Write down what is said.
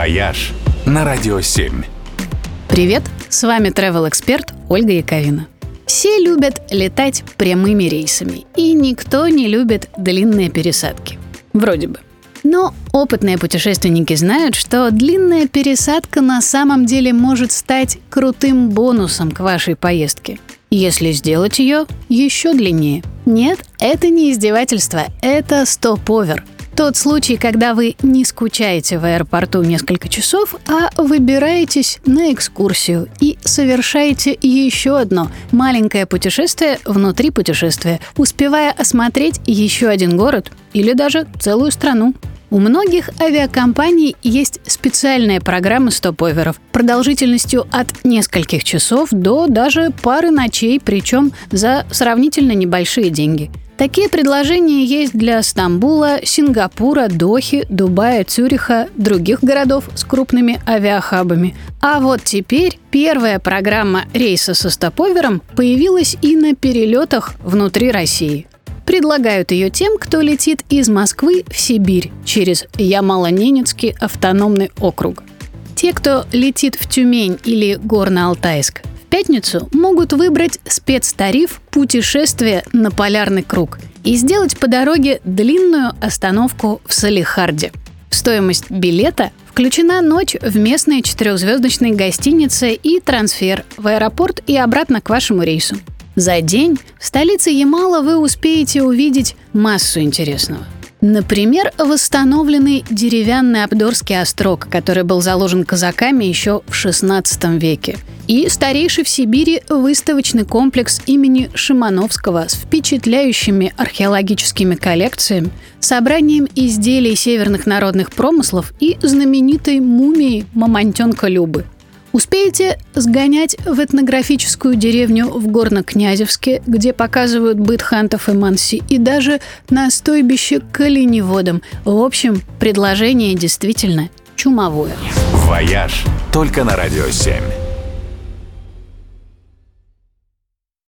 «Вояж» на Радио 7. Привет, с вами travel эксперт Ольга Яковина. Все любят летать прямыми рейсами, и никто не любит длинные пересадки. Вроде бы. Но опытные путешественники знают, что длинная пересадка на самом деле может стать крутым бонусом к вашей поездке, если сделать ее еще длиннее. Нет, это не издевательство, это stopover – тот случай, когда вы не скучаете в аэропорту несколько часов, а выбираетесь на экскурсию и совершаете еще одно маленькое путешествие внутри путешествия, успевая осмотреть еще один город или даже целую страну. У многих авиакомпаний есть специальные программы стоп-оверов продолжительностью от нескольких часов до даже пары ночей, причем за сравнительно небольшие деньги. Такие предложения есть для Стамбула, Сингапура, Дохи, Дубая, Цюриха, других городов с крупными авиахабами. А вот теперь первая программа рейса со стоповером появилась и на перелетах внутри России. Предлагают ее тем, кто летит из Москвы в Сибирь через Ямало-Ненецкий автономный округ. Те, кто летит в Тюмень или Горно-Алтайск, пятницу могут выбрать спецтариф «Путешествие на полярный круг» и сделать по дороге длинную остановку в Салихарде. В стоимость билета включена ночь в местной четырехзвездочной гостинице и трансфер в аэропорт и обратно к вашему рейсу. За день в столице Ямала вы успеете увидеть массу интересного – Например, восстановленный деревянный Абдорский острог, который был заложен казаками еще в XVI веке. И старейший в Сибири выставочный комплекс имени Шимановского с впечатляющими археологическими коллекциями, собранием изделий северных народных промыслов и знаменитой мумией Мамонтенка Любы – Успеете сгонять в этнографическую деревню в Горно-Князевске, где показывают быт хантов и манси, и даже на стойбище к оленеводам. В общем, предложение действительно чумовое. «Вояж» только на «Радио 7».